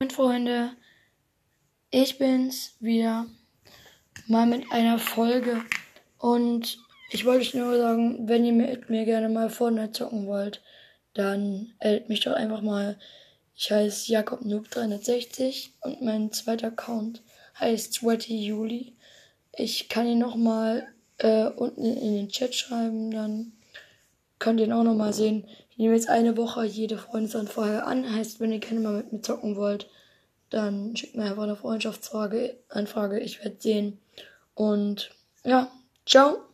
Moin Freunde, ich bin's wieder mal mit einer Folge und ich wollte euch nur sagen, wenn ihr mit mir gerne mal Fortnite zocken wollt, dann addet mich doch einfach mal. Ich heiße Jakob Noob 360 und mein zweiter Account heißt Sweaty Juli. Ich kann ihn nochmal äh, unten in den Chat schreiben, dann könnt ihr ihn auch nochmal sehen. Ich nehme jetzt eine Woche jede Freundesanfrage an. Heißt, wenn ihr gerne mal mit mir zocken wollt, dann schickt mir einfach eine Freundschaftsfrage, Anfrage. Ich werde sehen. Und ja, ciao.